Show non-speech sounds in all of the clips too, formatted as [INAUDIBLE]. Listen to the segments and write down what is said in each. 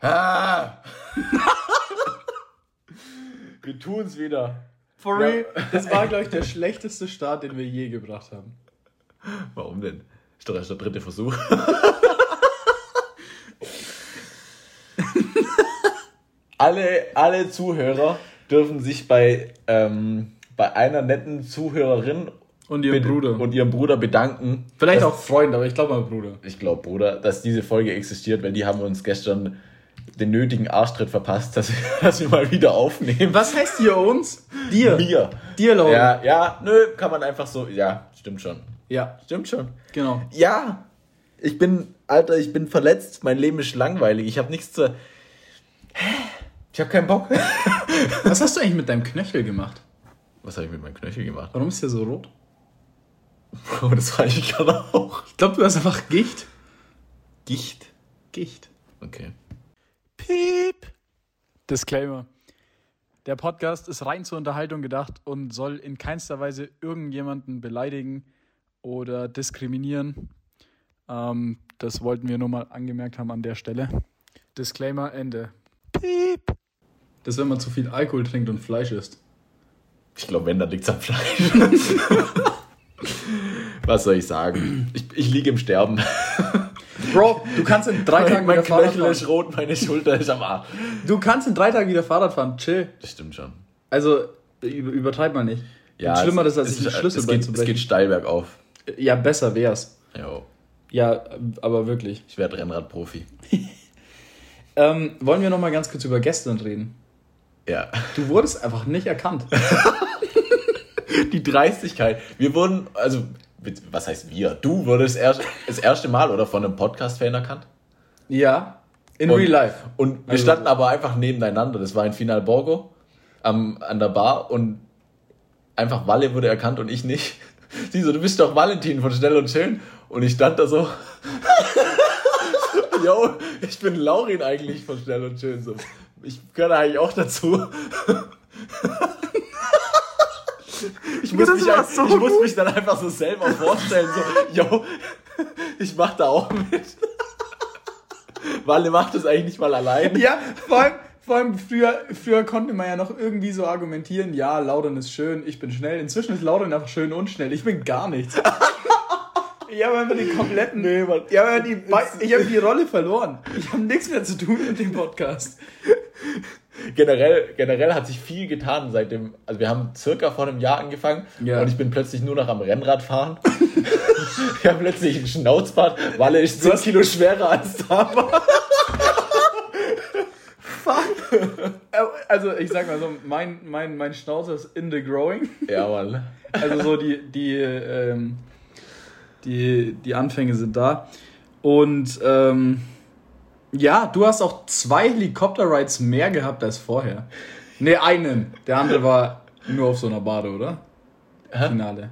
Ah! [LAUGHS] wir tun's wieder. For real, das war, glaube ich, der schlechteste Start, den wir je gebracht haben. Warum denn? Ist doch erst der dritte Versuch. [LAUGHS] alle, alle Zuhörer dürfen sich bei, ähm, bei einer netten Zuhörerin Und ihrem Bruder. und ihrem Bruder bedanken. Vielleicht dass- auch Freund, aber ich glaube mal Bruder. Ich glaube, Bruder, dass diese Folge existiert, weil die haben uns gestern den nötigen Arschtritt verpasst, dass, [LAUGHS] dass wir mal wieder aufnehmen. Was heißt ihr uns? Dir. Mir. Dir, Laura. Ja, ja, nö, kann man einfach so. Ja, stimmt schon. Ja, Stimmt schon. genau. Ja, ich bin, Alter, ich bin verletzt. Mein Leben ist langweilig. Ich habe nichts zu. Ich habe keinen Bock. [LAUGHS] Was hast du eigentlich mit deinem Knöchel gemacht? Was habe ich mit meinem Knöchel gemacht? Warum ist der so rot? [LAUGHS] Oh, das weiß ich gerade auch. Ich glaube, du hast einfach Gicht. Gicht. Gicht. Okay. Piep. Disclaimer. Der Podcast ist rein zur Unterhaltung gedacht und soll in keinster Weise irgendjemanden beleidigen oder diskriminieren. Ähm, das wollten wir nur mal angemerkt haben an der Stelle. Disclaimer Ende. Piep. Das ist, wenn man zu viel Alkohol trinkt und Fleisch isst. Ich glaube, wenn, dann liegt's am Fleisch. [LAUGHS] Was soll ich sagen? Ich, ich liege im Sterben. Bro, du kannst in drei Tagen mein wieder Fahrrad Knöchel ist fahren. rot, meine Schulter ist am Arsch. Du kannst in drei Tagen wieder Fahrrad fahren. Chill. Das stimmt schon. Also, über, übertreib mal nicht. Ja, Schlimmer es, ist, als es, sich ein es, Schlüsselbein geht, zu es geht brechen. steil bergauf. Ja, besser wär's. Jo. Ja, aber wirklich. Ich werde Rennradprofi. [LAUGHS] Ähm, wollen wir noch mal ganz kurz über gestern reden? Ja. Du wurdest einfach nicht erkannt. [LAUGHS] Die Dreistigkeit. Wir wurden, also, was heißt wir? Du wurdest erst, das erste Mal oder von einem Podcast-Fan erkannt? Ja, in Und- real life. Und wir Also- standen aber einfach nebeneinander. Das war in Final Borgo am, an der Bar und einfach Walle wurde erkannt und ich nicht. [LAUGHS] Sie so, du bist doch Valentin von Schnell und Schön. Und ich stand da so, [LAUGHS] yo, ich bin Laurin eigentlich von Schnell und Schön. So, ich gehöre eigentlich auch dazu. [LAUGHS] Ich muss, mich, ein- so ich muss mich dann einfach so selber vorstellen, so, yo, [LAUGHS] ich mach da auch mit. [LAUGHS] Walle macht das eigentlich nicht mal allein. Ja, vor allem, vor allem früher, früher konnte man ja noch irgendwie so argumentieren, ja, Lauren ist schön, ich bin schnell. Inzwischen ist Lauren einfach schön und schnell. Ich bin gar nichts. [LAUGHS] Ich habe einfach den kompletten. Nee, Mann. Ich habe die, ich habe die Rolle verloren. Ich habe nichts mehr zu tun mit dem Podcast. Generell, generell hat sich viel getan seitdem. Also wir haben circa vor einem Jahr angefangen Ja. und ich bin plötzlich nur noch am Rennrad fahren. [LAUGHS] ich habe plötzlich einen Schnauzbart, Walle ist 10 hast- Kilo schwerer als damals. Also ich sag mal so, mein, mein, mein Schnauzer ist in the growing. Ja, Mann. Also so die, die, ähm, die, die Anfänge sind da. Und ähm, ja, du hast auch zwei Helikopter-Rides mehr gehabt als vorher. Ne, einen. Der andere war nur auf so einer Bade, oder? Finale.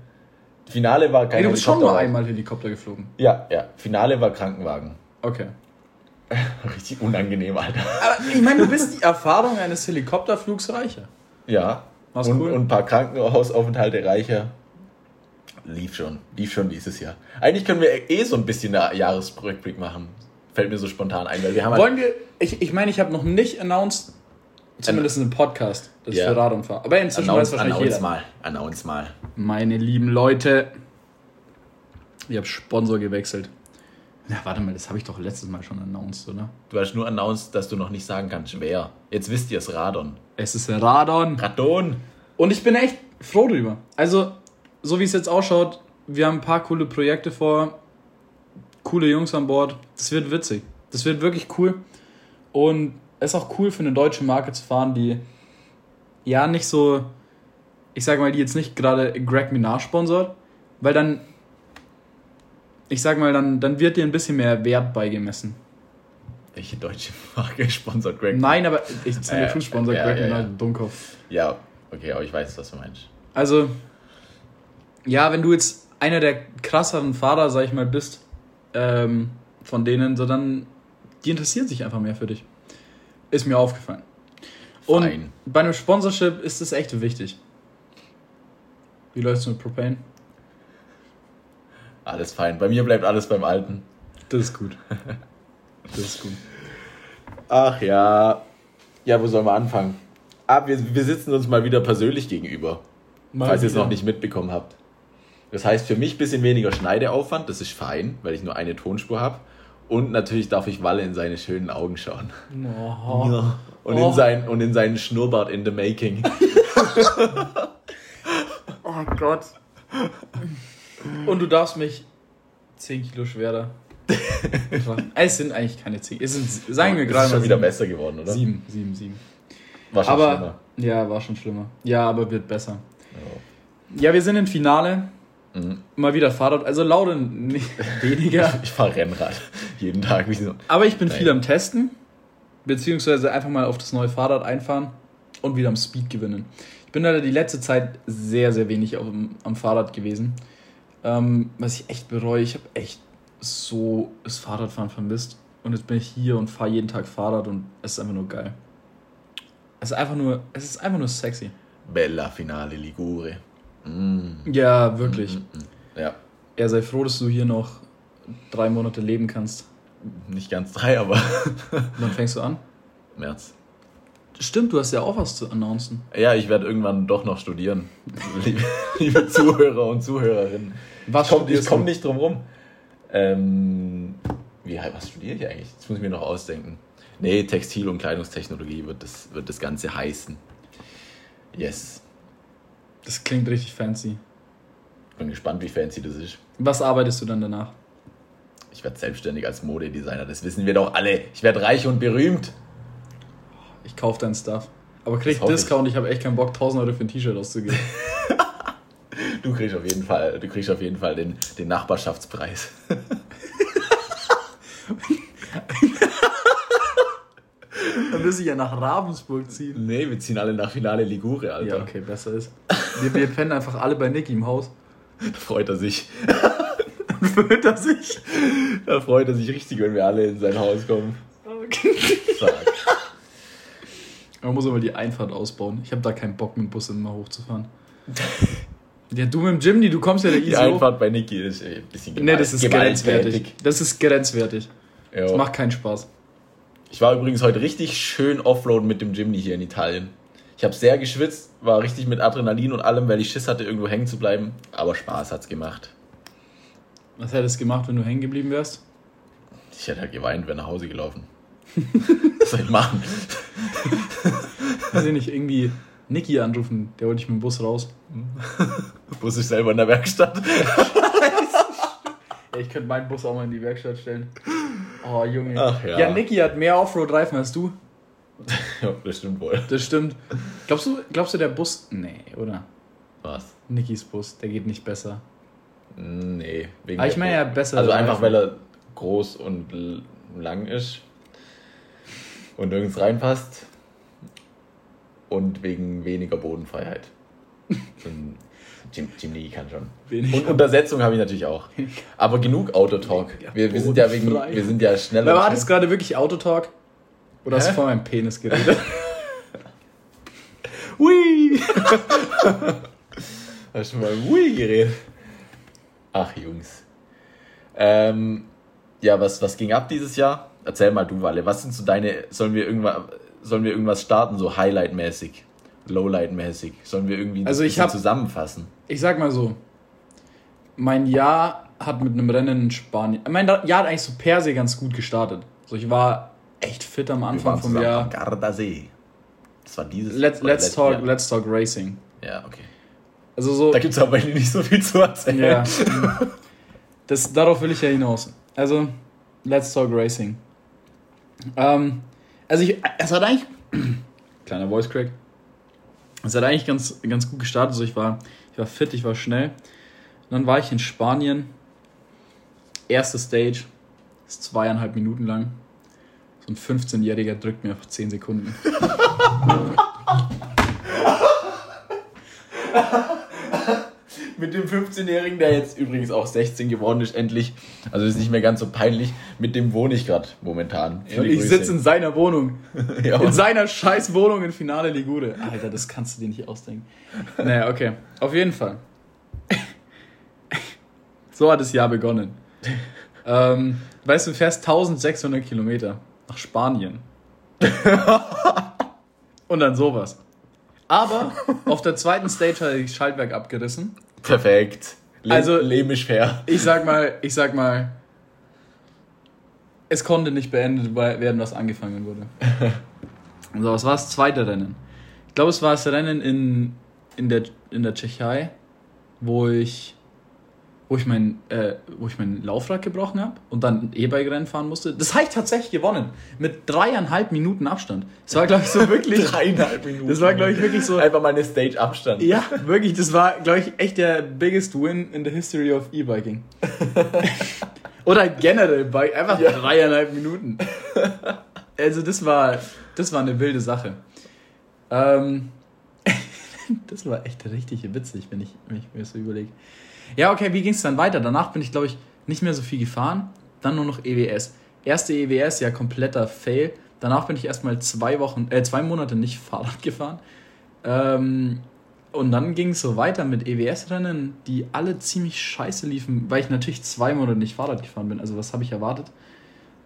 Finale war kein du bist schon nur einmal Helikopter geflogen. Ja, ja. Finale war Krankenwagen. Okay. [LAUGHS] Richtig unangenehm, Alter. Aber ich meine, du bist die Erfahrung eines Helikopterflugs reicher. Ja. War's und, cool? und ein paar Krankenhausaufenthalte reicher. Lief schon. Lief schon dieses Jahr. Eigentlich können wir eh so ein bisschen einen Jahresrückblick machen. Fällt mir so spontan ein, weil wir haben halt Wollen wir, ich ich meine, ich habe noch nicht announced, zumindest in einem Podcast, dass ich Ja. für Radon fahre. Aber inzwischen weiß announce, wahrscheinlich announce jeder. mal. Announce mal. Meine lieben Leute, ich habe Sponsor gewechselt. Na, warte mal, das habe ich doch letztes Mal schon announced, oder? Du hast nur announced, dass du noch nicht sagen kannst, wer. Jetzt wisst ihr es, Radon. Es ist Radon. Radon! Und ich bin echt froh drüber. Also, so wie es jetzt ausschaut, wir haben ein paar coole Projekte vor, coole Jungs an Bord. Das wird witzig. Das wird wirklich cool. Und es ist auch cool für eine deutsche Marke zu fahren, die ja nicht so, ich sag mal, die jetzt nicht gerade Greg Minaj sponsort, weil dann, ich sag mal, dann, dann wird dir ein bisschen mehr Wert beigemessen. Welche deutsche Marke [LAUGHS] sponsert Greg? Nein, aber ich Santa Äh, Cruz sponsort ja, Greg ja, Minaj, ja. Dummkopf. Ja, okay, aber ich weiß, was du meinst. Also, ja, wenn du jetzt einer der krasseren Fahrer, sag ich mal, bist, ähm, von denen, so dann, die interessieren sich einfach mehr für dich. Ist mir aufgefallen. Und Fein. bei einem Sponsorship ist es echt wichtig. Wie läuft's mit Propane? Alles fein. Bei mir bleibt alles beim Alten. Das ist gut. Das ist gut. Ach ja. Ja, wo sollen wir anfangen? Ah, wir, wir sitzen uns mal wieder persönlich gegenüber. Mal falls ihr es noch nicht mitbekommen habt. Das heißt für mich ein bisschen weniger Schneideaufwand, das ist fein, weil ich nur eine Tonspur habe. Und natürlich darf ich Walle in seine schönen Augen schauen. Oh. Und, Oh. in sein, und in seinen Schnurrbart in the making. [LAUGHS] oh Gott. Und du darfst mich 10 Kilo schwerer. [LAUGHS] es sind eigentlich keine 10. Es sind, sagen wir Ist gerade schon mal wieder sieben. besser geworden, oder? 7, 7, 7. War schon Aber, schlimmer. ja, war schon schlimmer. Ja, aber wird besser. Ja, wir sind im Finale. Mhm. Mal wieder Fahrrad. Also Lauren nicht [LAUGHS] weniger. Ich fahre Rennrad. [LAUGHS] Jeden Tag. Wie so. Aber ich bin Nein. viel am Testen. Beziehungsweise einfach mal auf das neue Fahrrad einfahren und wieder am Speed gewinnen. Ich bin leider die letzte Zeit sehr, sehr wenig dem- am Fahrrad gewesen. Ähm, was ich echt bereue. Ich habe echt so das Fahrradfahren vermisst. Und jetzt bin ich hier und fahre jeden Tag Fahrrad und es ist einfach nur geil. Es ist einfach nur, es ist einfach nur sexy. Bella Finale Ligure. Mm. Ja, wirklich. Ja, Er sei froh, dass du hier noch drei Monate leben kannst. nicht ganz drei, aber [LAUGHS] Wann fängst du an? März. Stimmt, du hast ja auch was zu announcen. Ja, ich werde irgendwann doch noch studieren. [LAUGHS] Liebe, liebe Zuhörer und Zuhörerinnen. Was ich komme komm nicht drum rum. Ähm, wie, was studiere ich eigentlich? Das muss ich mir noch ausdenken. Nee, Textil- und Kleidungstechnologie wird das, wird das Ganze heißen. Yes. Das klingt richtig fancy. Bin gespannt, wie fancy das ist. Was arbeitest du dann danach? Ich werde selbstständig als Modedesigner, das wissen wir doch alle. Ich werde reich und berühmt. Ich kaufe deinen Stuff. Aber krieg hoffe ich. Discount, ich habe echt keinen Bock, 1000 Euro für ein T-Shirt auszugeben. [LAUGHS] Du kriegst auf jeden Fall, du kriegst auf jeden Fall den, den Nachbarschaftspreis. dann müsste ich ja nach Ravensburg ziehen. Nee, wir ziehen alle nach Finale Ligure, Alter. Ja, okay, besser ist. Wir, wir pennen einfach alle bei Nicky im Haus. Da freut er sich. Und fühlt er sich. Da freut er sich richtig, wenn wir alle in sein Haus kommen. Fuck. Man muss aber die Einfahrt ausbauen. Ich habe da keinen Bock, mit dem Bus immer hochzufahren. Ja, du mit dem Jimny, du kommst ja der easy Die hoch. Einfahrt bei Niki ist äh, ein bisschen Nee, das ist grenzwertig. Das ist grenzwertig. Ja. Das macht keinen Spaß. Ich war übrigens heute richtig schön Offroad mit dem Jimny hier in Italien. Ich habe sehr geschwitzt, war richtig mit Adrenalin und allem, weil ich Schiss hatte, irgendwo hängen zu bleiben. Aber Spaß hat's gemacht. Was hättest du gemacht, wenn du hängen geblieben wärst? Ich hätte halt geweint, wäre nach Hause gelaufen. [LAUGHS] Was soll ich machen? [LAUGHS] Weiß ich nicht, irgendwie Niki anrufen, der wollte ich mit dem Bus raus. [LAUGHS] Bus ist selber in der Werkstatt. Ja, ich könnte meinen Bus auch mal in die Werkstatt stellen. Oh, Junge. Ach ja. Ja, Niki hat mehr Offroad-Reifen als du. [LAUGHS] ja, das stimmt wohl. Das stimmt. Glaubst du, glaubst du, der Bus. Nee, oder? Was? Nikis Bus, der geht nicht besser. Nee. Wegen Aber ich der- meine ja besser. Also einfach, weil er groß und lang ist und nirgends reinpasst und wegen weniger Bodenfreiheit. [LAUGHS] Jim, Jim Lee kann schon. Weniger- Und Untersetzung habe ich natürlich auch. Aber genug Autotalk. Wir, wir sind ja wegen, wir sind ja schneller. Aber war das gerade wirklich Autotalk? Oder hast du Hä? vor meinem Penis geredet? [LAUGHS] Hui! [LAUGHS] Hast du mal Hui geredet? Ach, Jungs. Ähm, ja, was, was ging ab dieses Jahr? Erzähl mal du, Walle. Was sind so deine. Sollen wir irgendwas, sollen wir irgendwas starten, so Highlight-mäßig? Lowlight-mäßig? Sollen wir irgendwie Also ich bisschen hab- zusammenfassen? ich sag mal so. Mein Jahr hat mit einem Rennen in Spanien. Mein Jahr hat eigentlich so per se ganz gut gestartet. So, ich war echt fit am Anfang vom Jahr. Gardasee. Das war dieses Let's, oder let's, talk, Jahr. let's talk Racing. Ja, okay. Also so. Da gibt es aber nicht so viel zu erzählen. Ja. Das, darauf will ich ja hinaus. Also, Let's Talk Racing. Ähm, also, ich, es hat eigentlich. [CLEARS THROAT] kleiner Voice Crack. Es hat eigentlich ganz, ganz gut gestartet. Also, ich war, ich war fit, ich war schnell. Und dann war ich in Spanien. Erste Stage. Ist zweieinhalb Minuten lang. So ein 15-Jähriger drückt mir einfach 10 Sekunden. [LAUGHS] Mit dem 15-Jährigen, der jetzt übrigens auch 16 geworden ist, endlich. Also ist nicht mehr ganz so peinlich. Mit dem wohne ich gerade momentan. Und ich sitze in seiner Wohnung. [LAUGHS] ja, In seiner scheiß Wohnung in Finale Ligure. Alter, das kannst du dir nicht ausdenken. [LAUGHS] Naja, okay. Auf jeden Fall. So hat das Jahr begonnen. Ähm, weißt du, du fährst 1600 Kilometer nach Spanien. [LAUGHS] Und dann sowas. Aber auf der zweiten Stage hatte ich das Schaltwerk abgerissen. Perfekt. Le Also- lemisch fair. Ich sag mal, ich sag mal, es konnte nicht beendet werden, was angefangen wurde. So, was war das zweite Rennen? Ich glaube, es war das Rennen in, in, der, in der Tschechei, wo ich, wo ich mein, äh, wo ich mein Laufrad gebrochen habe und dann E-Bike-Rennen fahren musste. Das habe ich tatsächlich gewonnen. Mit dreieinhalb Minuten Abstand. Das war, glaube ich, so wirklich. [LAUGHS] Dreieinhalb Minuten. Das war, glaube ich, wirklich so. Einfach mal eine Stage Abstand. Ja, wirklich, das war, glaube ich, echt der biggest win in the history of E-Biking. [LAUGHS] Oder generell bei einfach Ja. dreieinhalb Minuten. Also das war, das war eine wilde Sache. Ähm, [LAUGHS] das war echt richtig witzig, wenn ich, wenn ich mir das so überlege. Ja, okay, wie ging es dann weiter? Danach bin ich, glaube ich, nicht mehr so viel gefahren. Dann nur noch EWS. Erste EWS, ja, kompletter Fail. Danach bin ich erstmal zwei Wochen, äh, zwei Monate nicht [LAUGHS] Fahrrad gefahren. Ähm, und dann ging es so weiter mit EWS-Rennen, die alle ziemlich scheiße liefen, weil ich natürlich zwei Monate nicht Fahrrad gefahren bin. Also was habe ich erwartet?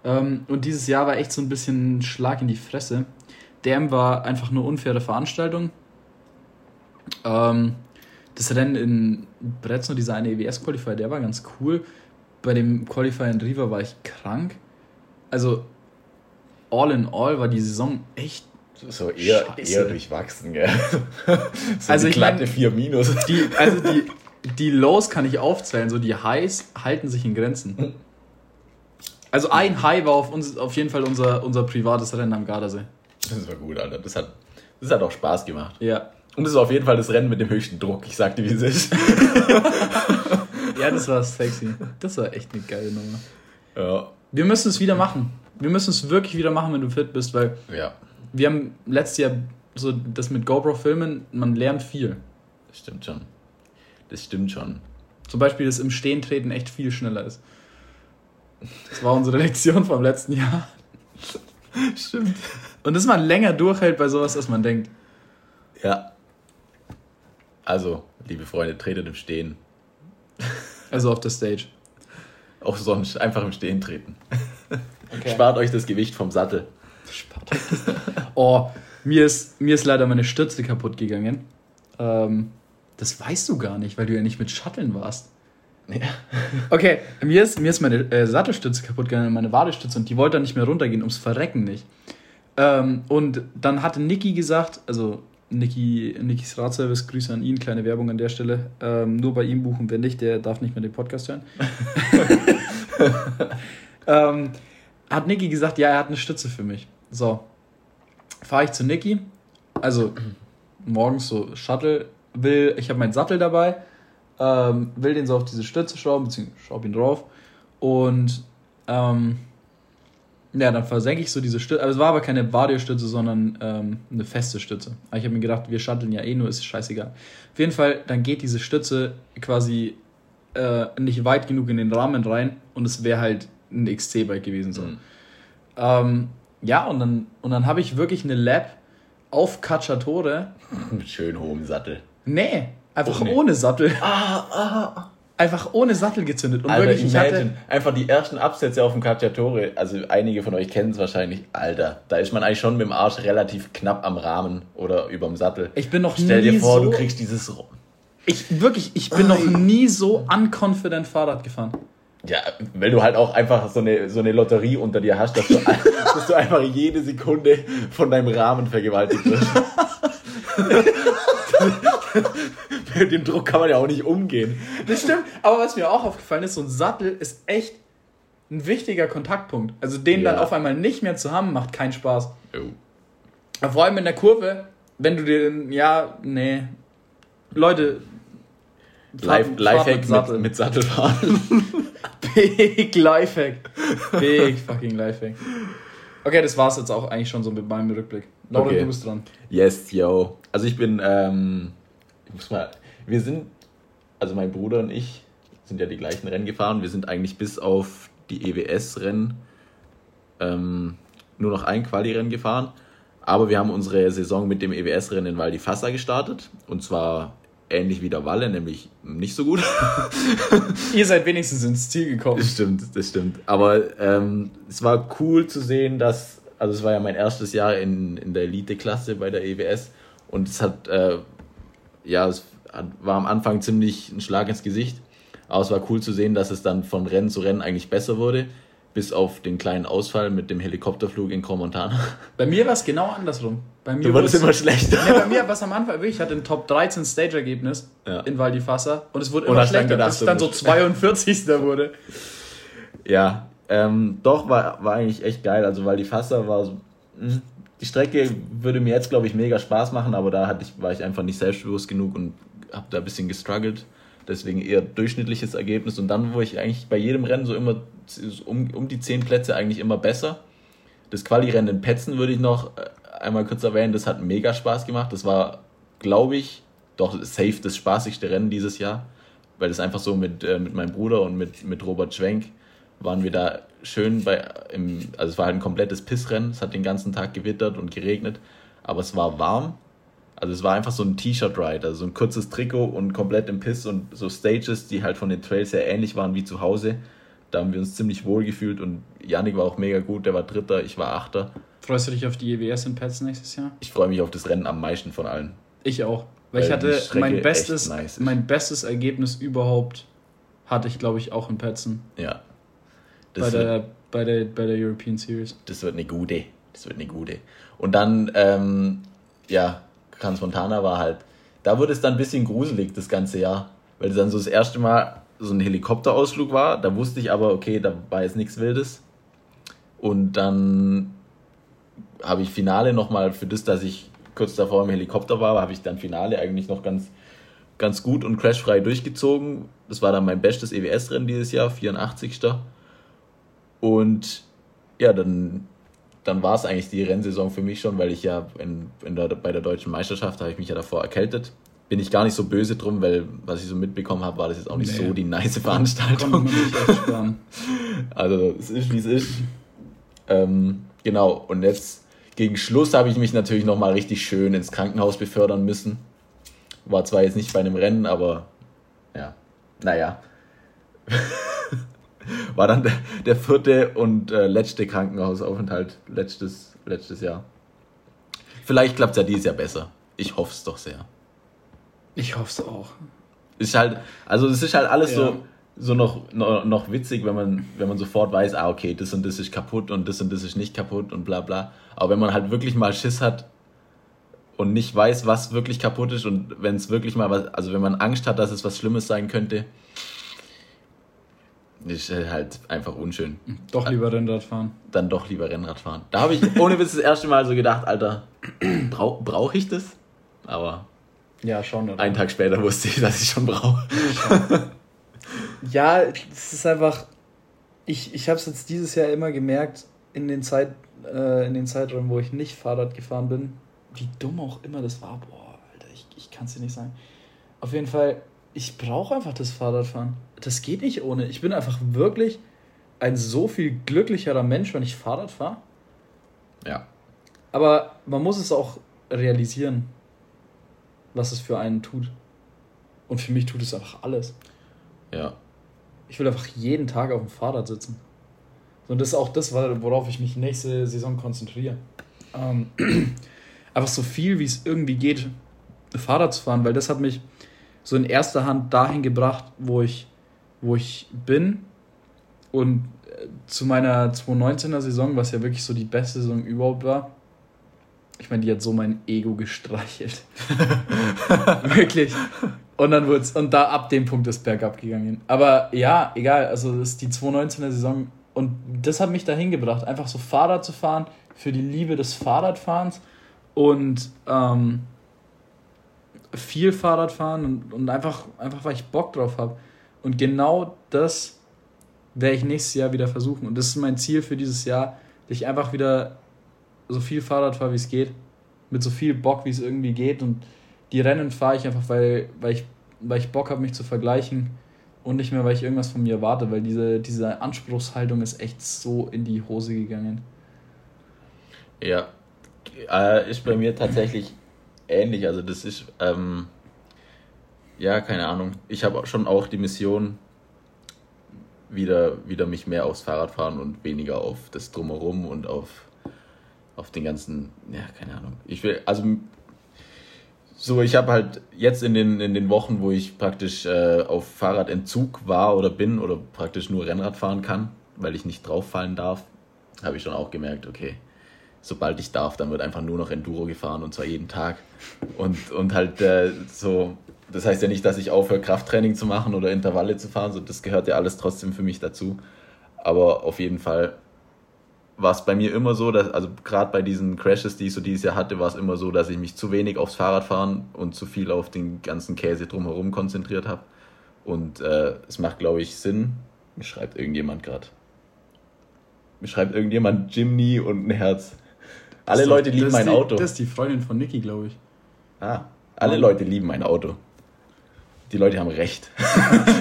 Ähm, und dieses Jahr war echt so ein bisschen ein Schlag in die Fresse. DM war einfach eine unfaire Veranstaltung. Ähm, das Rennen in Brezno, dieser eine EWS-Qualifier, der war ganz cool. Bei dem Qualifier in Riva war ich krank. Also, all in all war die Saison echt So eher, Scheiße. eher durchwachsen, gell? [LAUGHS] so Also die glatte 4 Minus. Die, also die, die Lows kann ich aufzählen, so die Highs halten sich in Grenzen. Also ein High war auf, uns, auf jeden Fall unser, unser privates Rennen am Gardasee. Das war gut, Alter. Das hat, das hat auch Spaß gemacht. Ja. Und das ist auf jeden Fall das Rennen mit dem höchsten Druck. Ich sag dir, wie es ist. [LAUGHS] Ja, das war sexy. Das war echt eine geile Nummer. ja. Wir müssen es wieder machen. Wir müssen es wirklich wieder machen, wenn du fit bist, weil Ja, wir haben letztes Jahr so das mit GoPro filmen, man lernt viel. das stimmt schon. Das stimmt schon. Zum Beispiel, dass im Stehen treten echt viel schneller ist. Das war unsere [LAUGHS] Lektion vom letzten Jahr. Stimmt. Und dass man länger durchhält bei sowas, als man denkt. Ja. Also, liebe Freunde, tretet im Stehen. [LAUGHS] Also auf der Stage. Auch sonst einfach im Stehen treten. [LAUGHS] Okay. Spart euch das Gewicht vom Sattel. Oh, mir ist, mir ist leider meine Stütze kaputt gegangen. Ähm, das weißt du gar nicht, weil du ja nicht mit Shutteln warst. Ja. [LAUGHS] Okay, mir ist, mir ist meine äh, Sattelstütze kaputt gegangen, meine Wadestütze, und die wollte dann nicht mehr runtergehen, ums Verrecken nicht. Ähm, und dann hatte Niki gesagt, also Niki, Nikis Radservice, Grüße an ihn, kleine Werbung an der Stelle. Ähm, nur bei ihm buchen, wenn nicht, der darf nicht mehr den Podcast hören. [LAUGHS] ähm, hat Niki gesagt, ja, er hat eine Stütze für mich. So, fahre ich zu Niki, also morgens so Shuttle, will, ich habe meinen Sattel dabei, ähm, will den so auf diese Stütze schrauben, beziehungsweise schraube ihn drauf und ähm, ja, dann versenke ich so diese Stütze, aber es war aber keine Variostütze, sondern ähm, eine feste Stütze. Aber ich habe mir gedacht, wir shutteln ja eh nur, ist scheißegal. Auf jeden Fall, dann geht diese Stütze quasi äh, nicht weit genug in den Rahmen rein und es wäre halt ein XC-Bike gewesen. So. Mhm. Ähm, ja, und dann, und dann habe ich wirklich eine Lab auf Cacciatore. Mit [LAUGHS] schön hohem Sattel. Nee, einfach Och, nee. ohne Sattel. Ah, ah. Einfach ohne Sattel gezündet. Und Alter, wirklich, ich imagine. hatte. Einfach die ersten Absätze auf dem Cacciatore. Also einige von euch kennen es wahrscheinlich. Alter, da ist man eigentlich schon mit dem Arsch relativ knapp am Rahmen oder überm Sattel. Ich bin noch Stell nie dir vor, so. du kriegst dieses... Ich, wirklich, ich bin noch nie so unconfident Fahrrad gefahren. Ja, weil du halt auch einfach so eine, so eine Lotterie unter dir hast, dass du, [LAUGHS] [LAUGHS] dass du einfach jede Sekunde von deinem Rahmen vergewaltigt wirst. [LAUGHS] Mit dem Druck kann man ja auch nicht umgehen. Das stimmt. Aber was mir auch aufgefallen ist, so ein Sattel ist echt ein wichtiger Kontaktpunkt. Also den Ja. dann auf einmal nicht mehr zu haben, macht keinen Spaß. Oh. Vor allem in der Kurve, wenn du den, ja, nee. Leute. Life, Lifehack mit Sattel. mit, mit [LAUGHS] Sattelfahren. [LAUGHS] Big Lifehack. Big fucking Lifehack. Okay, das war's jetzt auch eigentlich schon so mit meinem Rückblick. Laura, Okay. du bist dran. Yes, yo. Also ich bin, ähm, ich muss mal, wir sind, also mein Bruder und ich sind ja die gleichen Rennen gefahren. Wir sind eigentlich bis auf die EWS-Rennen ähm, nur noch ein Quali-Rennen gefahren. Aber wir haben unsere Saison mit dem EWS-Rennen in Val di Fassa gestartet. Und zwar ähnlich wie der Walle, nämlich nicht so gut. [LAUGHS] Ihr seid wenigstens ins Ziel gekommen. Das stimmt, das stimmt. Aber ähm, es war cool zu sehen, dass also es war ja mein erstes Jahr in, in der Elite-Klasse bei der EWS und es hat, äh, ja, es war am Anfang ziemlich ein Schlag ins Gesicht, aber es war cool zu sehen, dass es dann von Rennen zu Rennen eigentlich besser wurde, bis auf den kleinen Ausfall mit dem Helikopterflug in Cromontana. [LAUGHS] Bei mir war es genau andersrum. Bei mir du wurdest immer schlechter. Ja, bei mir war es am Anfang wirklich, ich hatte ein Top 13 Stage-Ergebnis Ja. in Val di Fassa und es wurde immer schlechter, gedacht, bis es dann so du bist- 42. wurde. Ja, ähm, doch, war, war eigentlich echt geil. Also, weil die Fasser war so. mh, Die Strecke würde mir jetzt, glaube ich, mega Spaß machen, aber da hatte ich, war ich einfach nicht selbstbewusst genug und habe da ein bisschen gestruggelt. Deswegen eher durchschnittliches Ergebnis. Und dann wurde ich eigentlich bei jedem Rennen so immer um, um die 10 Plätze eigentlich immer besser. Das Quali-Rennen in Petzen würde ich noch äh, einmal kurz erwähnen. Das hat mega Spaß gemacht. Das war, glaube ich, doch safe das spaßigste Rennen dieses Jahr. Weil das einfach so mit, äh, mit meinem Bruder und mit, mit Robert Schwenk waren wir da schön bei, im, also es war halt ein komplettes Pissrennen. Es hat den ganzen Tag gewittert und geregnet, aber es war warm. Also es war einfach so ein T-Shirt-Ride, also so ein kurzes Trikot und komplett im Piss und so Stages, die halt von den Trails sehr ähnlich waren wie zu Hause. Da haben wir uns ziemlich wohl gefühlt und Yannick war auch mega gut, der war Dritter, ich war Achter. Freust du dich auf die EWS in Pets nächstes Jahr? Ich freue mich auf das Rennen am meisten von allen. Ich auch. Weil, Weil ich hatte mein bestes, nice mein bestes Ergebnis überhaupt hatte ich, glaube ich, auch in Petzen. Ja. Bei Das, wird, der, bei, der, bei der European Series. das wird eine gute. Das wird eine gute. Und dann, ähm, ja, Crans Montana war halt, da wurde es dann ein bisschen gruselig das ganze Jahr, weil es dann so das erste Mal so ein Helikopterausflug war. Da wusste ich aber, okay, da war jetzt nichts Wildes. Und dann habe ich Finale nochmal für das, dass ich kurz davor im Helikopter war, habe ich dann Finale eigentlich noch ganz, ganz gut und crashfrei durchgezogen. Das war dann mein bestes EWS-Rennen dieses Jahr, 84. Und ja, dann, dann war es eigentlich die Rennsaison für mich schon, weil ich ja in, in der, bei der deutschen Meisterschaft habe ich mich ja davor erkältet. Bin ich gar nicht so böse drum, weil was ich so mitbekommen habe, war das jetzt auch nicht Nee. so die nice Veranstaltung. [LAUGHS] Also es ist wie es ist. Ähm, genau, und jetzt gegen Schluss habe ich mich natürlich nochmal richtig schön ins Krankenhaus befördern müssen. War zwar jetzt nicht bei einem Rennen, aber ja, naja. [LAUGHS] War dann der, der vierte und äh, letzte Krankenhausaufenthalt letztes, letztes Jahr. Vielleicht klappt es ja dieses Jahr besser. Ich hoffe es doch sehr. Ich hoffe es auch. Ist halt, also es ist halt alles Ja. so, so noch, noch, noch witzig, wenn man, wenn man sofort weiß, ah, okay, das und das ist kaputt und das und das ist nicht kaputt und bla bla. Aber wenn man halt wirklich mal Schiss hat und nicht weiß, was wirklich kaputt ist und wenn es wirklich mal was, also wenn man Angst hat, dass es was Schlimmes sein könnte, ist halt einfach unschön. Doch lieber Rennrad fahren. Dann doch lieber Rennrad fahren. Da habe ich ohne Witz das erste Mal so gedacht, Alter, brauche brauch ich das? Aber Ja, schauen wir einen Tag später wusste ich, dass ich schon brauche. Ja, es ist einfach. Ich, ich habe es jetzt dieses Jahr immer gemerkt, in den, Zeit, äh, in den Zeiträumen, wo ich nicht Fahrrad gefahren bin, wie dumm auch immer das war. Boah, Alter, ich, ich kann es dir nicht sagen. Auf jeden Fall, ich brauche einfach das Fahrradfahren. Das geht nicht ohne. Ich bin einfach wirklich ein so viel glücklicherer Mensch, wenn ich Fahrrad fahre. Ja. Aber man muss es auch realisieren, was es für einen tut. Und für mich tut es einfach alles. Ja. Ich will einfach jeden Tag auf dem Fahrrad sitzen. Und das ist auch das, worauf ich mich nächste Saison konzentriere. Ähm, [CLEARS THROAT] einfach so viel, wie es irgendwie geht, Fahrrad zu fahren, weil das hat mich so in erster Hand dahin gebracht, wo ich, wo ich bin. Und äh, zu meiner 2019er Saison, was ja wirklich so die beste Saison überhaupt war, ich meine, die hat so mein Ego gestreichelt. [LAUGHS] wirklich. Und dann wurde und da ab dem Punkt ist bergab gegangen. Aber ja, egal, also das ist die 2019er Saison und das hat mich dahin gebracht, einfach so Fahrrad zu fahren, für die Liebe des Fahrradfahrens und ähm, viel Fahrrad fahren und, und einfach, einfach, weil ich Bock drauf habe. Und genau das werde ich nächstes Jahr wieder versuchen. Und das ist mein Ziel für dieses Jahr, dass ich einfach wieder so viel Fahrrad fahre, wie es geht. Mit so viel Bock, wie es irgendwie geht. Und die Rennen fahre ich einfach, weil, weil, ich, weil ich Bock habe, mich zu vergleichen. Und nicht mehr, weil ich irgendwas von mir erwarte, weil diese, diese Anspruchshaltung ist echt so in die Hose gegangen. Ja, äh, ist bei mir tatsächlich ähnlich. Also das ist, ähm, ja, keine Ahnung. Ich habe schon auch die Mission, wieder, wieder mich mehr aufs Fahrrad fahren und weniger auf das Drumherum und auf auf den ganzen, ja, keine Ahnung. Ich will, also so, ich habe halt jetzt in den, in den Wochen, wo ich praktisch äh, auf Fahrradentzug war oder bin oder praktisch nur Rennrad fahren kann, weil ich nicht drauffallen darf, habe ich schon auch gemerkt, okay, sobald ich darf, dann wird einfach nur noch Enduro gefahren und zwar jeden Tag. Und, und halt äh, so, das heißt ja nicht, dass ich aufhöre, Krafttraining zu machen oder Intervalle zu fahren, so, das gehört ja alles trotzdem für mich dazu. Aber auf jeden Fall war es bei mir immer so, dass, also gerade bei diesen Crashes, die ich so dieses Jahr hatte, war es immer so, dass ich mich zu wenig aufs Fahrradfahren und zu viel auf den ganzen Käse drumherum konzentriert habe. Und äh, es macht, glaube ich, Sinn. Mir schreibt irgendjemand gerade. Mir schreibt irgendjemand Jimny und ein Herz. Alle Leute lieben mein die, Auto. Das ist die Freundin von Niki, glaube ich. Ah, alle Leute lieben mein Auto. Die Leute haben recht.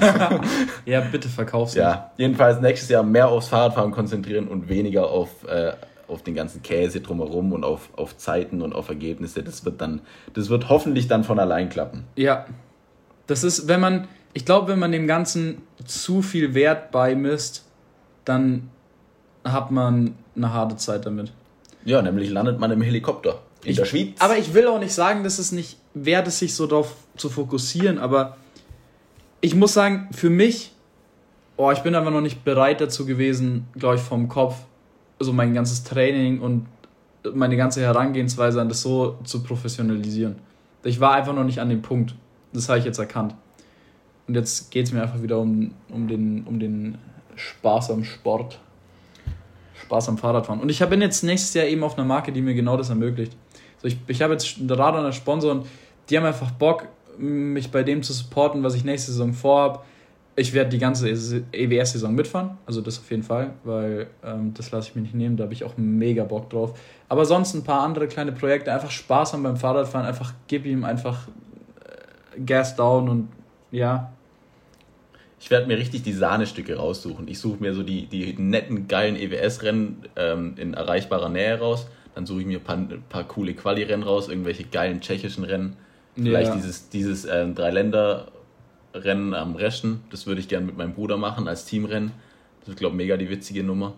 [LAUGHS] ja, bitte verkauf's Ja, jedenfalls nächstes Jahr mehr aufs Fahrradfahren konzentrieren und weniger auf, äh, auf den ganzen Käse drumherum und auf, auf Zeiten und auf Ergebnisse. Das wird dann, das wird hoffentlich dann von allein klappen. Ja. Das ist, wenn man, ich glaube, wenn man dem Ganzen zu viel Wert beimisst, dann hat man eine harte Zeit damit. Ja, nämlich landet man im Helikopter in ich, der Schweiz. Aber ich will auch nicht sagen, dass es nicht wert ist, sich so darauf zu fokussieren, aber ich muss sagen, für mich, oh, ich bin einfach noch nicht bereit dazu gewesen, glaube ich, vom Kopf, also mein ganzes Training und meine ganze Herangehensweise an das so zu professionalisieren. Ich war einfach noch nicht an dem Punkt. Das habe ich jetzt erkannt. Und jetzt geht es mir einfach wieder um, um, den, um den Spaß am Sport. Spaß am Fahrradfahren. Und ich bin jetzt nächstes Jahr eben auf einer Marke, die mir genau das ermöglicht. So, ich, ich habe jetzt Radar als Sponsor und die haben einfach Bock, mich bei dem zu supporten, was ich nächste Saison vorhabe. Ich werde die ganze EWS-Saison mitfahren, also das auf jeden Fall, weil ähm, das lasse ich mir nicht nehmen, da habe ich auch mega Bock drauf. Aber sonst ein paar andere kleine Projekte, einfach Spaß haben beim Fahrradfahren, einfach gib ihm einfach äh, Gas down und ja. Ich werde mir richtig die Sahnestücke raussuchen. Ich suche mir so die, die netten, geilen EWS-Rennen ähm, in erreichbarer Nähe raus. Dann suche ich mir ein paar, ein paar coole Quali-Rennen raus, irgendwelche geilen tschechischen Rennen Vielleicht ja. dieses, dieses äh, Dreiländer-Rennen am Reschen, das würde ich gerne mit meinem Bruder machen als Teamrennen. Das ist, glaube ich, mega die witzige Nummer.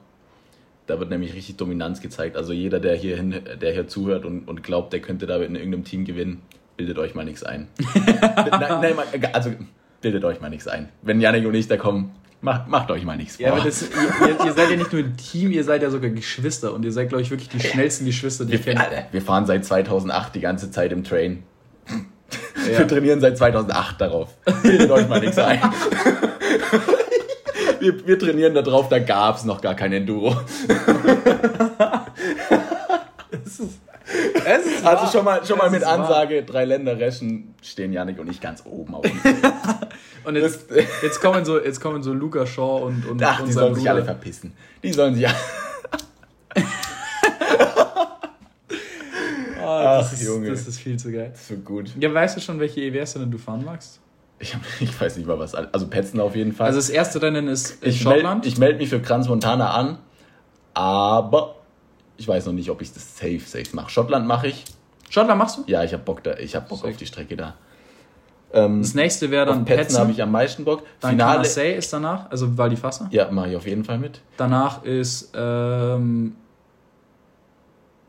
Da wird nämlich richtig Dominanz gezeigt. Also jeder, der hier, hin, der hier zuhört und, und glaubt, der könnte da in irgendeinem Team gewinnen, bildet euch mal nichts ein. [LAUGHS] nein, nein, also bildet euch mal nichts ein. Wenn Janik und ich da kommen, Macht, macht euch mal nichts vor. Ja, aber das, ihr, ihr, seid ja nicht nur ein Team, ihr seid ja sogar Geschwister und ihr seid, glaube ich, wirklich die schnellsten Geschwister, die wir, ich kenne. Wir fahren seit 2008 die ganze Zeit im Train. Ja. Wir trainieren seit 2008 darauf. Bildet euch mal nichts ein. Wir, wir trainieren darauf, da gab es noch gar kein Enduro. es ist, also schon mal, schon mal mit Ansage, wahr. drei Länder Reschen stehen Janik und ich ganz oben auf [LAUGHS] Und jetzt, [LAUGHS] jetzt, kommen so, jetzt kommen so Luca Shaw und, und, Ach, und die sollen Bruder. sich alle verpissen. Die sollen sich alle. [LAUGHS] Ach, das, ist, Junge. das ist viel zu geil. So gut. Ja, weißt du schon, welche EWS denn du fahren magst? Ich, hab, ich weiß nicht mal was. Also Petzen auf jeden Fall. Also das erste Rennen ist in ich Schottland. Meld, ich melde mich für Kranz Montana an, aber ich weiß noch nicht, ob ich das safe, safe mache. Schottland mache ich. Schottland machst du? Ja, ich habe Bock da. Ich habe Bock auf die Strecke da. Ähm, das nächste wäre dann Petzen. habe ich am meisten Bock. Dann Finale Marseille ist danach, also Val di Fassa. Ja, mache ich auf jeden Fall mit. Danach ist ähm,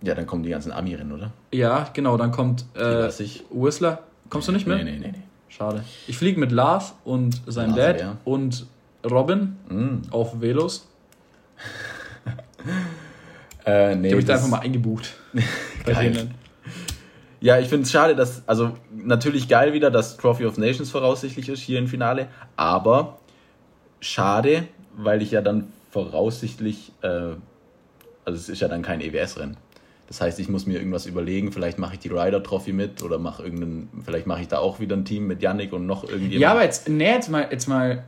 ja, dann kommen die ganzen Ami-Rennen, oder? Ja, genau, dann kommt äh, Whistler. Kommst du nicht mit? Nee, nee, nee. nee. Schade. Ich fliege mit Lars und seinem Dad ja. und Robin mm. auf Velos. Äh, nee, ich habe mich da einfach mal eingebucht. [LAUGHS] denen. Ja, ich finde es schade, dass, also natürlich geil wieder, dass Trophy of Nations voraussichtlich ist hier im Finale, aber schade, weil ich ja dann voraussichtlich, äh, also es ist ja dann kein EWS-Rennen. Das heißt, ich muss mir irgendwas überlegen, vielleicht mache ich die Rider Trophy mit oder mache irgendeinen, vielleicht mache ich da auch wieder ein Team mit Yannick und noch irgendjemand. Ja, aber jetzt, nee, jetzt mal, jetzt mal.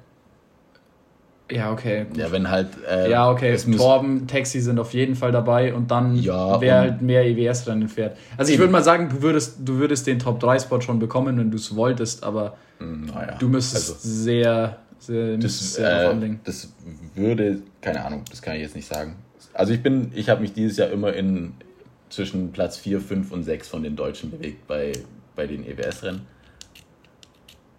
Ja, okay. Ja, wenn halt. Äh, ja, okay. Torben, Taxi sind auf jeden Fall dabei und dann ja, wer halt mehr EWS-Rennen fährt. Also ich würde mal sagen, du würdest, du würdest den Top 3-Spot schon bekommen, wenn du es wolltest, aber hm, naja, du müsstest also, sehr, sehr, das, sehr äh, das würde, keine Ahnung, das kann ich jetzt nicht sagen. Also ich bin, ich habe mich dieses Jahr immer in, zwischen Platz 4, 5 und 6 von den Deutschen bewegt bei, bei den EWS-Rennen.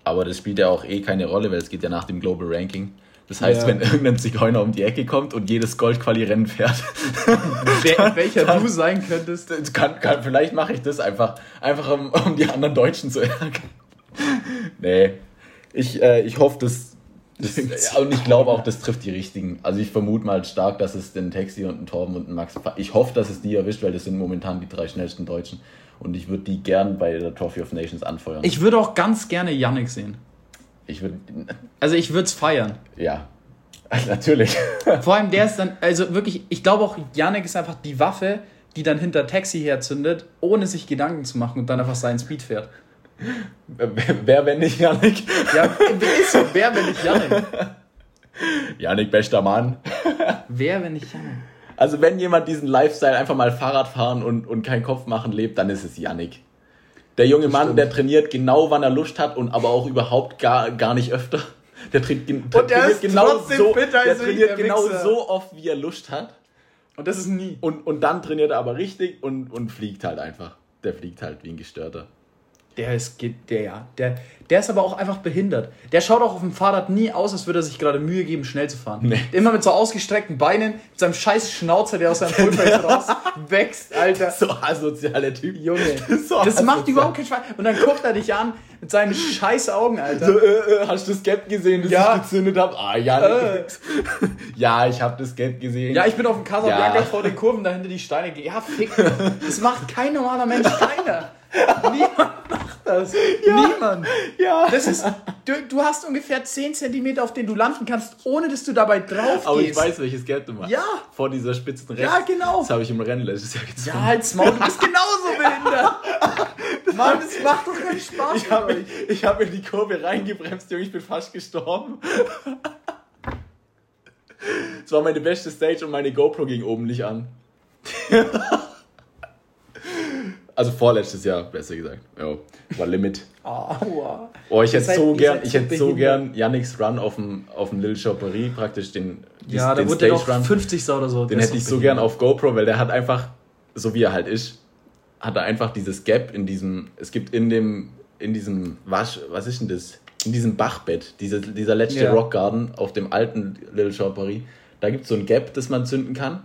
Aber das spielt ja auch eh keine Rolle, weil es geht ja nach dem Global Ranking. Das heißt, Ja. wenn irgendein Zigeuner um die Ecke kommt und jedes Goldquali-Rennen fährt, [LAUGHS] Wer, welcher dann- du sein könntest. kann, kann, vielleicht mache ich das einfach, einfach um, um die anderen Deutschen zu ärgern. Nee, ich, äh, ich hoffe, das, das ja, und ich glaube auch, das trifft die richtigen. Also ich vermute mal stark, dass es den Taxi und den Torben und den Max, ich hoffe, dass es die erwischt, weil das sind momentan die drei schnellsten Deutschen. Und ich würde die gern bei der Trophy of Nations anfeuern. Ich würde auch ganz gerne Yannick sehen. Ich würde, Also ich würde es feiern. ja, [LAUGHS] natürlich. Vor allem der ist dann, also wirklich, ich glaube auch, Yannick ist einfach die Waffe, die dann hinter Taxi herzündet, ohne sich Gedanken zu machen und dann einfach seinen Speed fährt. wer, [LAUGHS] wer, wenn nicht Janik? Ja, wer ist so? Wer, wenn nicht Yannick? [LAUGHS] Janik, bester Mann. Wer, wenn nicht Yannick? Also wenn jemand diesen Lifestyle einfach mal Fahrrad fahren und, und keinen Kopf machen lebt, dann ist es Yannick. Der junge Mann, stimmt. der trainiert genau, wann er Lust hat und aber auch überhaupt gar, gar nicht öfter. Der, trainiert, der genau so, der trainiert der genau so oft, wie er Lust hat. Und das ist nie. Und, und dann trainiert er aber richtig und, und fliegt halt einfach. Der fliegt halt wie ein Gestörter. Der ist, der, ja. Der, der ist aber auch einfach behindert. Der schaut auch auf dem Fahrrad nie aus, als würde er sich gerade Mühe geben, schnell zu fahren. Nee. Immer mit so ausgestreckten Beinen, mit seinem scheiß Schnauzer, der aus seinem Pulver [LAUGHS] raus wächst, Alter. So asozialer Typ. Junge, [LAUGHS] So das macht überhaupt keinen Spaß. Und dann guckt er dich an mit seinen scheiß Augen, Alter. So, äh, äh, hast du das Gap gesehen, das Ja. ich gezündet habe? Ah, ja, Äh. [LAUGHS] ja, ich habe das Gap gesehen. Ja, ich bin auf dem Casablanca Ja. vor den Kurven dahinter die Steine. Ja, fick. Das macht kein normaler Mensch, keiner. Niemand das. Niemand. ja. Das ist, du, du hast ungefähr 10 cm, auf denen du landen kannst, ohne dass du dabei drauf Aber ich gehst. weiß, welches Gap du machst. Ja. Vor dieser spitzen rechts. Ja, genau. Das habe ich im Rennen letztes Jahr gezogen. Ja, halt's Maul, du bist genauso behindert. Mann, das macht doch keinen Spaß Ich habe euch. ich hab in die Kurve reingebremst, Junge, ich bin fast gestorben. Es war meine beste Stage und meine GoPro ging oben nicht an. Also vorletztes Jahr, besser gesagt. Ja, war Limit. [LAUGHS] Aua. Oh, ich hätte so gern, ich hätte so gern Yannicks Run auf dem, auf dem Little Choppery, praktisch den, Ja, da den wurde der noch Run. 50 oder so. Den hätte ich so gern auf GoPro, weil der hat einfach, so wie er halt ist, hat er einfach dieses Gap in diesem, es gibt in dem, in diesem Wasch, was ist denn das? In diesem Bachbett, diese, dieser letzte Ja. Rock Garden auf dem alten Little Choppery, da gibt es so ein Gap, das man zünden kann.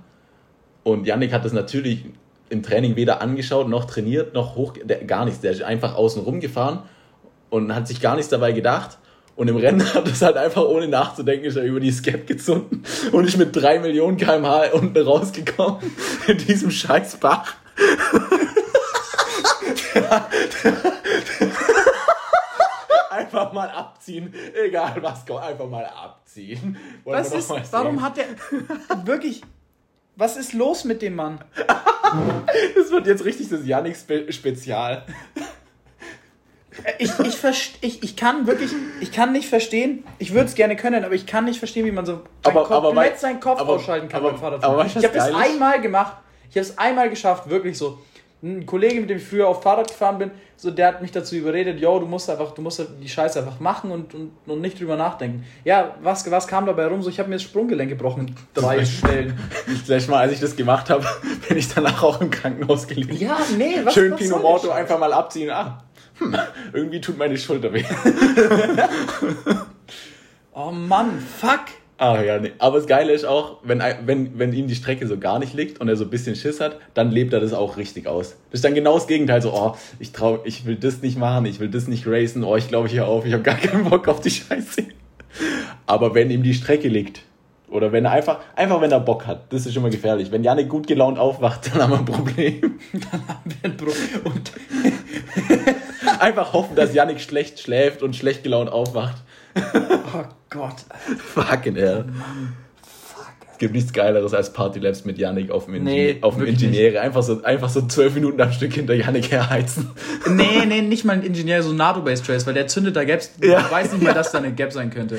Und Yannick hat das natürlich im Training weder angeschaut, noch trainiert, noch hoch, der, gar nichts. Der ist einfach außen rumgefahren und hat sich gar nichts dabei gedacht. Und im Rennen [LAUGHS] hat es halt einfach ohne nachzudenken, ist er über die Skep gezunden [LAUGHS] und ist mit 3 Millionen kmh [LAUGHS] unten rausgekommen in diesem scheiß Bach. einfach mal abziehen, egal was kommt, einfach mal abziehen. Wollen Was wir ist, warum hat der wirklich, was ist los mit dem Mann? [LAUGHS] Das wird jetzt richtig das Yannick-Spezial. Ich, ich, ich, ich kann wirklich, ich kann nicht verstehen, ich würde es gerne können, aber ich kann nicht verstehen, wie man so Aber- komplett aber wei- seinen Kopf aber- ausschalten kann aber- beim Fahrradfahren. aber du, ich habe das ist? einmal gemacht, ich habe es einmal geschafft, wirklich so. Ein Kollege, mit dem ich früher auf Fahrrad gefahren bin, so der hat mich dazu überredet, yo, du musst einfach, du musst die Scheiße einfach machen und, und, und nicht drüber nachdenken. Ja, was, was kam dabei rum? So, ich habe mir das Sprunggelenk gebrochen drei Stellen. [LAUGHS] Das letzte Mal, als ich das gemacht habe, [LAUGHS] bin ich danach auch im Krankenhaus gelegen. Ja, nee, was Schön was Pinot Morto einfach mal abziehen. Ah, hm, irgendwie tut meine Schulter weh. [LAUGHS] Oh Mann, fuck. Ah ja, nee. Aber das Geile ist auch, wenn, ein- wenn, wenn ihm die Strecke so gar nicht liegt und er so ein bisschen Schiss hat, dann lebt er das auch richtig aus. Das ist dann genau das Gegenteil. So, oh, ich trau, ich will das nicht machen, ich will das nicht racen, oh, ich glaube hier auf, ich habe gar keinen Bock auf die Scheiße. Aber wenn ihm die Strecke liegt, oder wenn er einfach, einfach wenn er Bock hat, das ist immer gefährlich. Wenn Janik gut gelaunt aufwacht, [LAUGHS] dann haben wir ein Problem. Und [LAUGHS] Einfach hoffen, dass Janik schlecht schläft und schlecht gelaunt aufwacht. [LAUGHS] oh Gott. Fucking hell. Es gibt nichts Geileres als Partylabs mit Yannick auf dem, Nee, auf dem Ingenieure. Einfach so, einfach so zwölf Minuten am Stück hinter Yannick herheizen. Nee, nee, nicht mal ein Ingenieur, so ein NATO-Based Trace, weil der zündet da Gaps. Ja. Ich weiß nicht mal, dass da eine Gap sein könnte.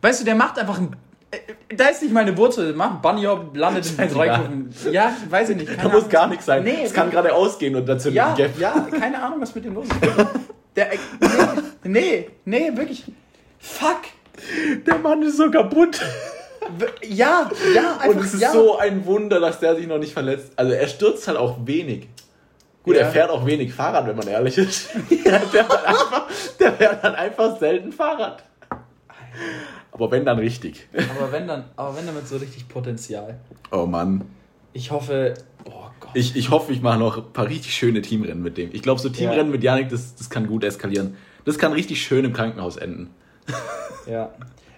Weißt du, der macht einfach ein. äh, Da ist nicht meine Wurzel, einen Bunny Hop, landet in Scheißegal. drei Kurven. Ja, weiß ich nicht. Da Keine muss Ahnung. gar nichts sein. Nee, es kann gerade ausgehen und dazu Ja, ein Gap. ja, keine Ahnung, was mit dem los ist. Der, äh, nee, nee, nee, wirklich. Fuck. Der Mann ist so kaputt. Ja, ja, einfach Und es ist ja. so ein Wunder, dass der sich noch nicht verletzt. Also er stürzt halt auch wenig. Gut, Ja. er fährt auch wenig Fahrrad, wenn man ehrlich ist. [LAUGHS] der, fährt halt einfach, der fährt halt einfach selten Fahrrad. Aber wenn dann richtig. Aber wenn dann, aber wenn dann mit so richtig Potenzial. Oh Mann. Ich hoffe, oh Gott. Ich, ich hoffe, ich mache noch ein paar richtig schöne Teamrennen mit dem. Ich glaube, so Teamrennen Ja. mit Janik, das, das kann gut eskalieren. Das kann richtig schön im Krankenhaus enden. Ja.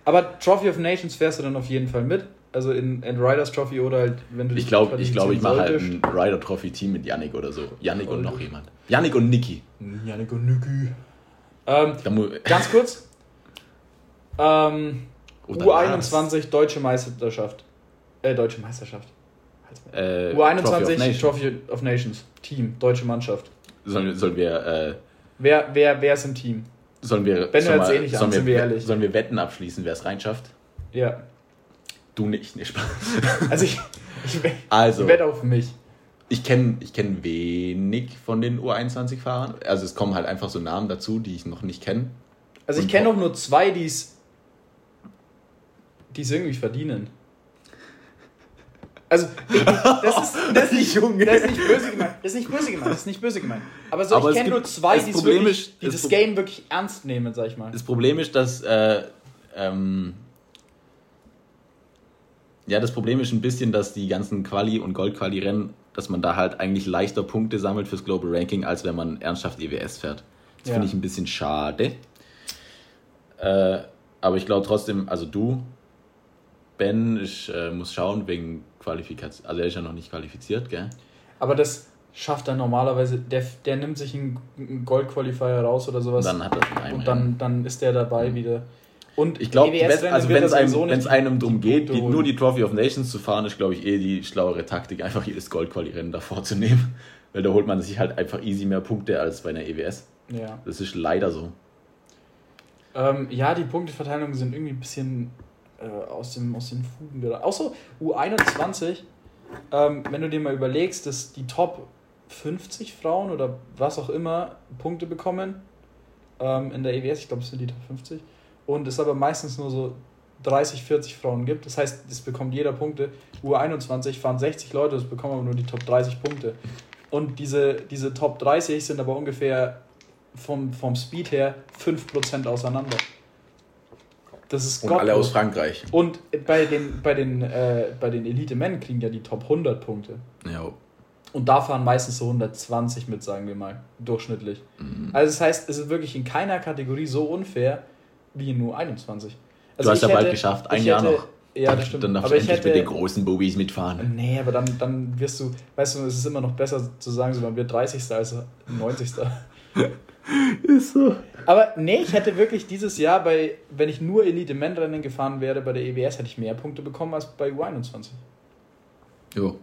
Aber Trophy of Nations fährst du dann auf jeden Fall mit. Also in, in Riders Trophy oder halt, wenn du Ich dich glaube, ich, glaub, ich mache halt ein Rider Trophy Team mit Yannick oder so. Yannick und noch Sollte. jemand. Yannick und Niki. Janik und Niki. Ähm, ganz kurz. Ähm, Oder U21 Deutsche Meisterschaft. Äh, Deutsche Meisterschaft. Äh, U21 Trophy of Nations. Trophy of Nations. Team, deutsche Mannschaft. Sollen, sollen wir, äh, Wer, wer, wer ist im Team? Sollen wir, Ben sollen wir- eh nicht an, sollen sind wir. Sollen wir Wetten abschließen, wer es reinschafft? Ja. Du nicht, nee, Spaß. Also ich, ich, wett- [LAUGHS] Also, wette auf mich. ich kenne ich kenn wenig von den U21-Fahrern. Also es kommen halt einfach so Namen dazu, die ich noch nicht kenne. Also ich kenne auch nur zwei, die es irgendwie verdienen. Also, das ist, [LAUGHS] das ist, nicht, Junge. das ist nicht böse gemeint. Das ist nicht böse gemeint. Das ist nicht böse gemeint. Aber so, Aber ich kenne nur zwei, das wirklich, die das das Game wirklich ernst nehmen, sag ich mal. Das Problem ist, dass äh, ähm, ja, das Problem ist ein bisschen, dass die ganzen Quali- und Gold-Quali-Rennen, dass man da halt eigentlich leichter Punkte sammelt fürs Global Ranking, als wenn man ernsthaft EWS fährt. Das Ja. finde ich ein bisschen schade. Äh, aber ich glaube trotzdem, also du, Ben, ich äh, muss schauen wegen Qualifikation. Also er ist ja noch nicht qualifiziert, gell? Aber das schafft er normalerweise. Der, der nimmt sich einen, Gold-Qualifier raus oder sowas. Und dann hat er einen und dann, dann ist der dabei wieder. Und Ich glaube, also wenn es einem, wenn's einem drum die geht, die, nur die Trophy of Nations zu fahren, ist, glaube ich, eh die schlauere Taktik, einfach jedes Gold-Quali-Rennen davor zu nehmen. [LAUGHS] Weil da holt man sich halt einfach easy mehr Punkte als bei einer EWS. Ja. Das ist leider so. Ähm, ja, die Punkteverteilungen sind irgendwie ein bisschen äh, aus, dem, aus den Fugen geraten. Außer U21, ähm, wenn du dir mal überlegst, dass die Top 50 Frauen oder was auch immer Punkte bekommen ähm, in der EWS, ich glaube, es sind die Top 50, und es aber meistens nur so 30, 40 Frauen gibt. Das heißt, es bekommt jeder Punkte. U21 fahren 60 Leute, es bekommen aber nur die Top 30 Punkte. Und diese, diese Top 30 sind aber ungefähr vom, vom Speed her 5% auseinander. Das ist Und alle aus. Frankreich. Und bei den, bei den, äh, bei den Elite-Men kriegen ja die Top 100 Punkte. Ja. Und da fahren meistens so 120 mit, sagen wir mal, durchschnittlich. Mhm. Also das heißt, es ist wirklich in keiner Kategorie so unfair wie in nur 21. Du hast ja bald geschafft, ein Jahr hätte- noch. Ja, das stimmt. Dann darfst aber du ich endlich mit den hätte, großen Bubis mitfahren. Nee, aber dann, dann wirst du, weißt du, es ist immer noch besser zu sagen, so man wird 30. als 90. Ist so. Aber nee, ich hätte wirklich dieses Jahr bei, wenn ich nur Elite-Men-Rennen gefahren wäre bei der EWS, hätte ich mehr Punkte bekommen als bei U21. Jo.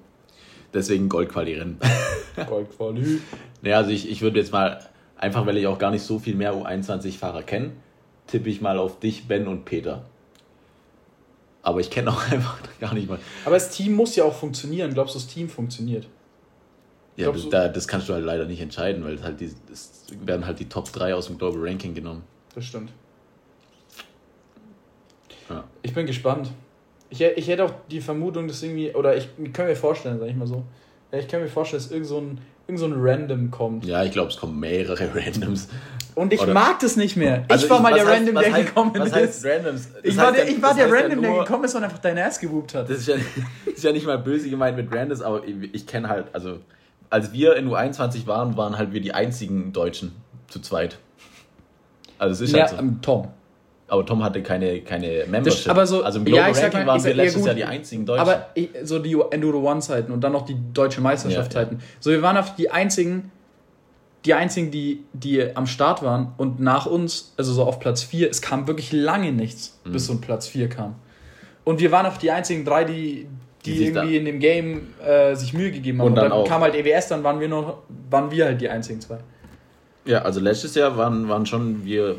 Deswegen Gold-Quali-Rennen. [LAUGHS] Goldquali. naja, also ich, ich würde jetzt mal, einfach weil ich auch gar nicht so viel mehr U21-Fahrer kenne, tippe ich mal auf dich, Ben und Peter. Aber ich kenne auch [LAUGHS] einfach gar nicht mal. Aber das Team muss ja auch funktionieren. Glaubst du, das Team funktioniert? Ja, das, da, das kannst du halt leider nicht entscheiden, weil es halt die, es werden halt die Top 3 aus dem Global Ranking genommen. Das stimmt. Ja. Ich bin gespannt. Ich, ich hätte auch die Vermutung, dass irgendwie, oder ich, ich kann mir vorstellen, sag ich mal so, ich kann mir vorstellen, dass irgend so ein, irgend so ein Random kommt. Ja, ich glaube, es kommen mehrere [LAUGHS] Randoms. Und ich Oder- mag das nicht mehr. Also ich war mal was der heißt- Random, der heißt- gekommen was ist. heißt Randoms? Das ich war der, ich war der Random, der gekommen ist und einfach deine Ass gewoopt hat. Das ist ja, das ist ja nicht mal böse gemeint mit Randoms, aber ich, ich kenne halt, also als wir in U21 waren, waren halt wir die einzigen Deutschen zu zweit. Also es ist ja, halt so. ähm, Tom. Aber Tom hatte keine, keine Membership. aber so- also im ja, Global ich sag Ranking mal- waren ich wir sag- ja, letztes gut. Jahr die einzigen Deutschen. Aber ich, so die Enduro One-Zeiten und dann noch die deutsche Meisterschaftszeiten. Ja, So, wir waren auf die einzigen, die einzigen, die, die am Start waren und nach uns, also so auf Platz 4, es kam wirklich lange nichts, Mhm. bis so ein Platz 4 kam. Und wir waren auch die einzigen drei, die, die, Die irgendwie in dem Game äh, sich Mühe gegeben haben. Und Und, dann kam halt EWS, dann waren wir noch, waren wir halt die einzigen zwei. ja, also letztes Jahr waren, waren schon wir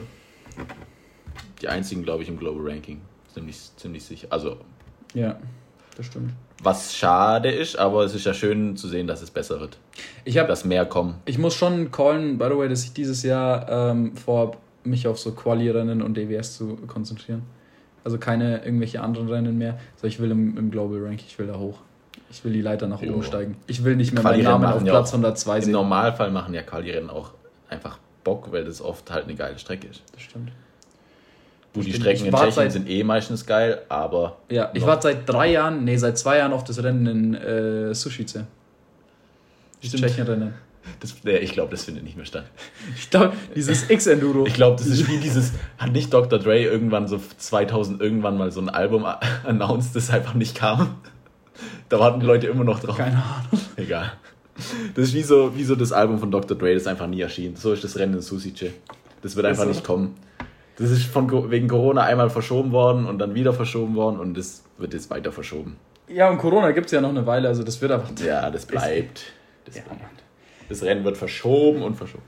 die einzigen, glaube ich, im Global Ranking. Ziemlich, ziemlich sicher. Also, Ja, das stimmt. was schade ist, aber es ist ja schön zu sehen, dass es besser wird. Ich habe Dass mehr kommen. Ich muss schon callen, by the way, dass ich dieses Jahr ähm, vorhab, mich auf so Quali-Rennen und DWS zu konzentrieren. Also keine irgendwelche anderen Rennen mehr. So, ich will im, im Global Rank, ich will da hoch. Ich will die Leiter nach Jo. oben steigen. Ich will nicht mehr meinen Namen auf Platz auch 102 Im sehen. Normalfall machen ja Quali-Rennen auch einfach Bock, weil das oft halt eine geile Strecke ist. Das stimmt. Gut, die Strecken in Tschechien seit- sind eh meistens geil, aber. Ja, ich warte seit drei Jahren, nee, seit zwei Jahren auf das Rennen in äh, Sushice. Stimmt. Tschechien-Rennen. Das, nee, ich glaube, das findet nicht mehr statt. Ich glaube, dieses X-Enduro. Ich glaube, das ist wie dieses. Hat nicht Dr. Dre irgendwann so 2000 irgendwann mal so ein Album announced, das einfach nicht kam? Da warten die Leute immer noch drauf. Keine Ahnung. Egal. Das ist wie so, wie so das Album von Dr. Dre, das einfach nie erschien. So ist das Rennen in Susice. Das wird einfach nicht kommen. Das ist von, wegen Corona einmal verschoben worden und dann wieder verschoben worden und das wird jetzt weiter verschoben. Ja, und Corona gibt es ja noch eine Weile, also das wird einfach. Ja, das bleibt. Das, Ja, bleibt. Das Rennen wird verschoben und verschoben.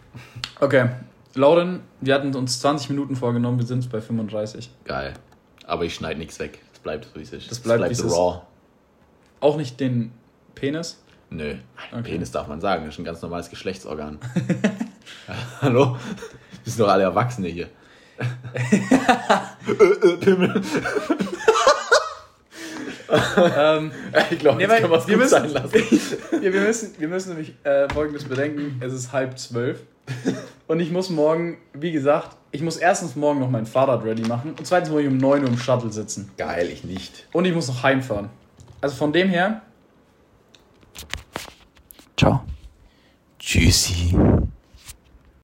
Okay, Lauren, wir hatten uns 20 Minuten vorgenommen, wir sind bei 35. Geil. Aber ich schneide nichts weg. Das bleibt so wie es ist. Das bleibt, es ist. raw. Auch nicht den Penis. Nö. Okay. Penis darf man sagen. Das ist ein ganz normales Geschlechtsorgan. [LAUGHS] hallo? Wir sind doch alle Erwachsene hier. Äh, [LAUGHS] äh, [LAUGHS] Pimmel. Ähm, [LAUGHS] Ich glaube, Nee, können wir es gut müssen- sein lassen. [LAUGHS] ja, wir, müssen, wir müssen nämlich äh, folgendes bedenken: Es ist halb zwölf. Und ich muss morgen, wie gesagt, ich muss erstens morgen noch mein Fahrrad ready machen und zweitens muss ich um 9 Uhr im Shuttle sitzen. Geil, ich nicht. Und ich muss noch heimfahren. Also von dem her. Ciao. Tschüssi.